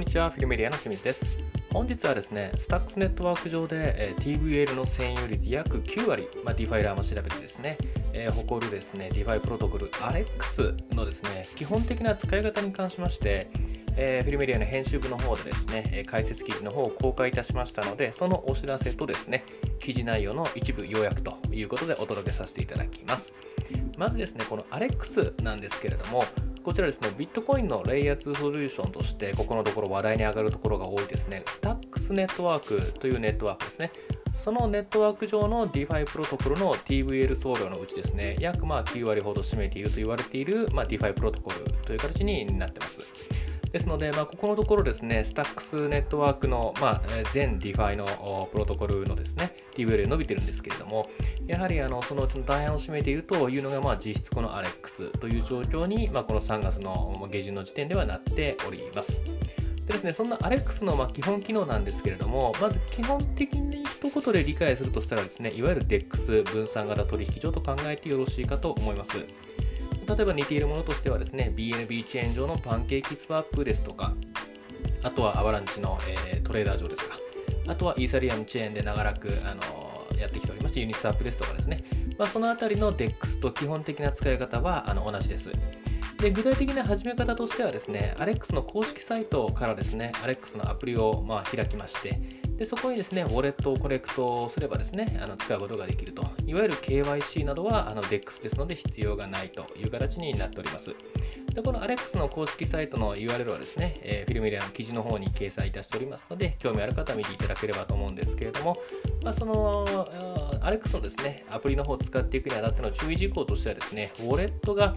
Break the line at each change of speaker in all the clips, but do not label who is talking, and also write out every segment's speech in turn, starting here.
んにちは、フィルメディアの清水です。本日はですね、スタックスネットワーク上で、え TVL の占有率約9割、まあ、 DefiLlama 調べでですね、えー誇るですね、 DeFi プロトコル ALEX のですね、基本的な使い方に関しまして、えーフィルメディアの編集部の方でですね、え解説記事の方を公開いたしましたので、そのお知らせとですね、記事内容の一部要約ということでお届けさせていただきます。まずですね、この ALEX なんですけれども、こちらですね、ビットコインのレイヤー2ソリューションとして、ここのところ話題に上がるところが多いですね、スタックスネットワークというネットワークですね。そのネットワーク上の DeFi プロトコルの TVL 総量のうちですね、約まあ9割ほど占めていると言われている、まあ、DeFi プロトコルという形になってます。ですので、まあ、ここのところですね、スタックスネットワークの、まあ、全 DeFi のプロトコルのですね、TVL 伸びてるんですけれども、やはりあのそのうちの大半を占めているというのが、まあ、実質この ALEX という状況に、まあ、この3月の下旬の時点ではなっております。でですね、そんな ALEX のま基本機能なんですけれども、まず基本的に一言で理解するとしたらですね、いわゆる DEX 分散型取引所と考えてよろしいかと思います。例えば似ているものとしてはですね、BNB チェーン上のパンケーキスワップですとか、あとはアバランチの、えートレーダー上ですか、あとはイーサリアムチェーンで長らく、あのーやってきておりまして、ユニスワップですとかですね、まあ、そのあたりの DEX と基本的な使い方はあの同じです。で具体的な始め方としてはですね、ALEX の公式サイトからですね、ALEX のアプリをま開きまして、でそこにですね、ウォレットをコレクトすればですね、あの使うことができると。いわゆる KYC などはあの DEX ですので必要がないという形になっております。でこの ALEX の公式サイトの URL はですね、えーフィルメディアの記事の方に掲載いたしておりますので、興味ある方は見ていただければと思うんですけれども、まあ、その ALEX のですね、アプリの方を使っていくにあたっての注意事項としてはですね、ウォレットが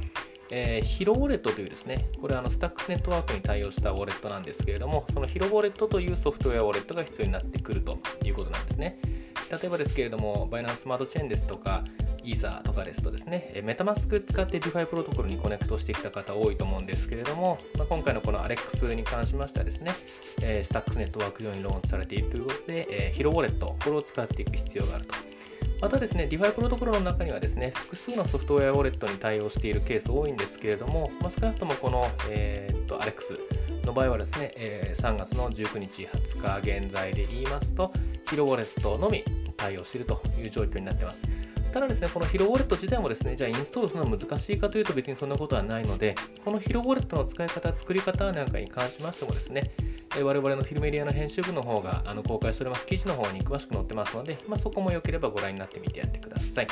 えーヒロウォレットというですね、これはあのスタックスネットワークに対応したウォレットなんですけれども、そのヒロウォレットというソフトウェアウォレットが必要になってくるということなんですね。例えばですけれども、バイナンススマートチェーンですとか、イーサーとかですとですね、メタマスク使って DeFi プロトコルにコネクトしてきた方多いと思うんですけれども、まあ、今回のこの ALEX に関しましてはですね、えスタックスネットワーク上にローンチされているということで、えーヒロウォレット、これを使っていく必要があると。またですね、DeFi プロトコルの中にはですね、複数のソフトウェアウォレットに対応しているケース多いんですけれども、まあ、少なくともこの、えーっと ALEX の場合はですね、えー3月の19日、20日現在で言いますと、ヒロウォレットのみ対応しているという状況になっています。ただですね、このヒロウォレット自体もですね、じゃあインストールするのは難しいかというと別にそんなことはないので、このヒロウォレットの使い方、作り方なんかに関しましてもですね、え我々のフィルメディアの編集部の方があの公開しております記事の方に詳しく載ってますので、まあ、そこもよければご覧になってみてやってください。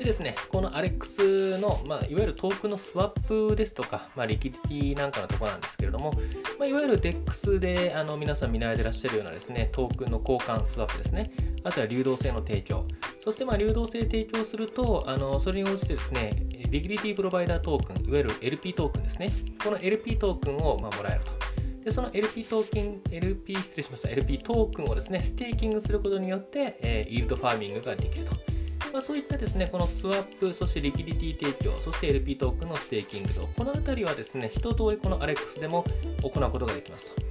でですね、この ALEX の、まあ、いわゆるトークンのスワップですとか、まあ、 liquidity なんかのところなんですけれども、まあ、いわゆる DEX であの皆さん見慣れてらっしゃるようなですね、トークンの交換スワップですね、あとは流動性の提供、そしてまあ流動性提供すると、あのそれに応じてですね、 liquidity provider token、いわゆる LP トークンですね、この LP トークンをまもらえると。で、その LP トークン、LP、失礼しました、LP トークンをですね、ステーキングすることによって、えーイールドファーミングができると。まあ、そういったですね、このスワップ、そして liquidity 提供、そして LP トークンのステーキングと、このあたりはですね、一通りこの ALEX でも行うことができますと。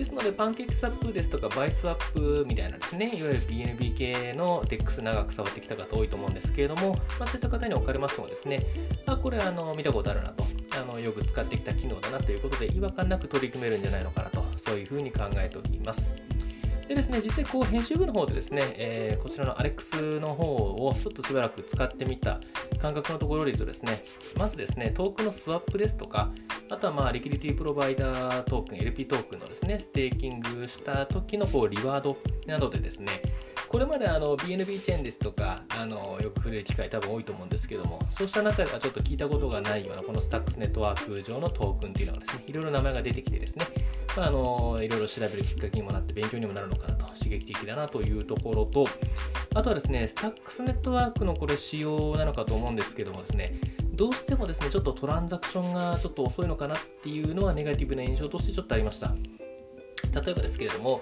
ですので、パンケーキスワップですとか、バイスワップみたいなですね、いわゆる BNB 系の DEX 長く触ってきた方多いと思うんですけれども、まあ、そういった方におかれましてもですね、あ、これあの見たことあるなと、あのよく使ってきた機能だなということで、違和感なく取り組めるんじゃないのかなと、そういうふうに考えております。でですね、実際こう編集部の方でですね、えーこちらの ALEX の方をちょっとしばらく使ってみた感覚のところで言うとですね、まずですね、トークンのスワップですとか、あとはまあ liquidity provider トークン、LP トークンのですね、ステーキングした時のこうリワードなどでですね、これまであの BNB チェーンですとかあのよく触れる機会多分多いと思うんですけどもそうした中ではちょっと聞いたことがないようなこの Stacks ネットワーク上のトークンっていうのがですねいろいろ名前が出てきてですね、まあ、あのいろいろ調べるきっかけにもなって勉強にもなるのかなと刺激的だなというところとあとはですねスタックスネットワークのこれ仕様なのかと思うんですけどもですねどうしてもですねちょっとトランザクションがちょっと遅いのかなっていうのはネガティブな印象としてちょっとありました。例えばですけれども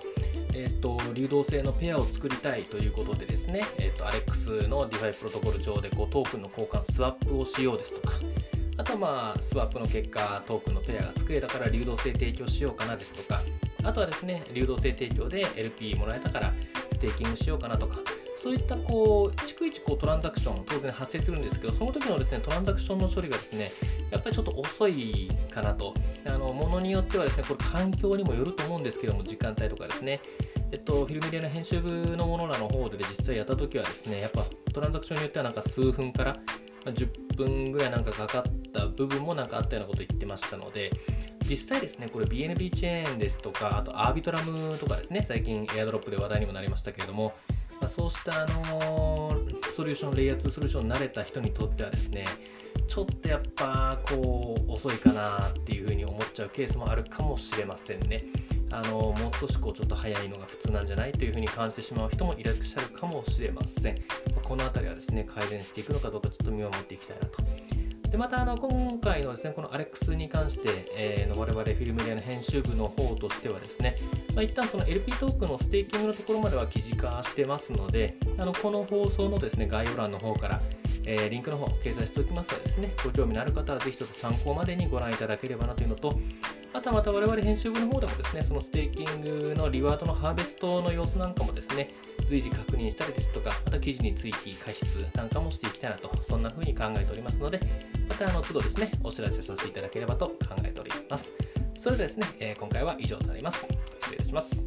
えー、と流動性のペアを作りたいということでですね、えー、と ALEX の DeFi プロトコル上でこうトークンの交換スワップをしようですとかあとはまあスワップの結果トークンのペアが作れたから流動性提供しようかなですとかあとはですね流動性提供で LP もらえたからステーキングしようかなとかそういったこう逐一こうトランザクション当然発生するんですけどその時のですねトランザクションの処理がですねやっぱりちょっと遅いかなとのものによってはですねこれ環境にもよると思うんですけども時間帯とかですね。えっと、フィルメディアの編集部のものらの方で実際やった時はですねやっぱトランザクションによってはなんか数分から10分ぐらいなんかかかった部分もなんかあったようなこと言ってましたので実際ですねこれ BNB チェーンですとかあとアービトラムとかですね最近エアドロップで話題にもなりましたけれどもまあ、そうしたあのソリューションレイヤー2ソリューション慣れた人にとってはですねちょっとやっぱこう遅いかなっていうふうに思っちゃうケースもあるかもしれませんね。あのもう少しこうちょっと早いのが普通なんじゃないというふうに感じてしまう人もいらっしゃるかもしれません。この辺りはですね改善していくのかどうかちょっと見守っていきたいなと。でまたあの今回のですねこの ALEX に関して、えー、我々フィルメディアの編集部の方としてはですね、まあ、一旦その LP トークのステーキングのところまでは記事化してますのであのこの放送のですね概要欄の方からえー、リンクの方掲載しておきますのでですね、ご興味のある方はぜひちょっと参考までにご覧いただければなというのと、あとはまた我々編集部の方でもですね、そのステーキングのリワードのハーベストの様子なんかもですね、随時確認したりですとか、また記事に追記、過失なんかもしていきたいなと、そんな風に考えておりますので、またあの都度ですね、お知らせさせていただければと考えております。それではですね、えー、今回は以上となります。失礼いたします。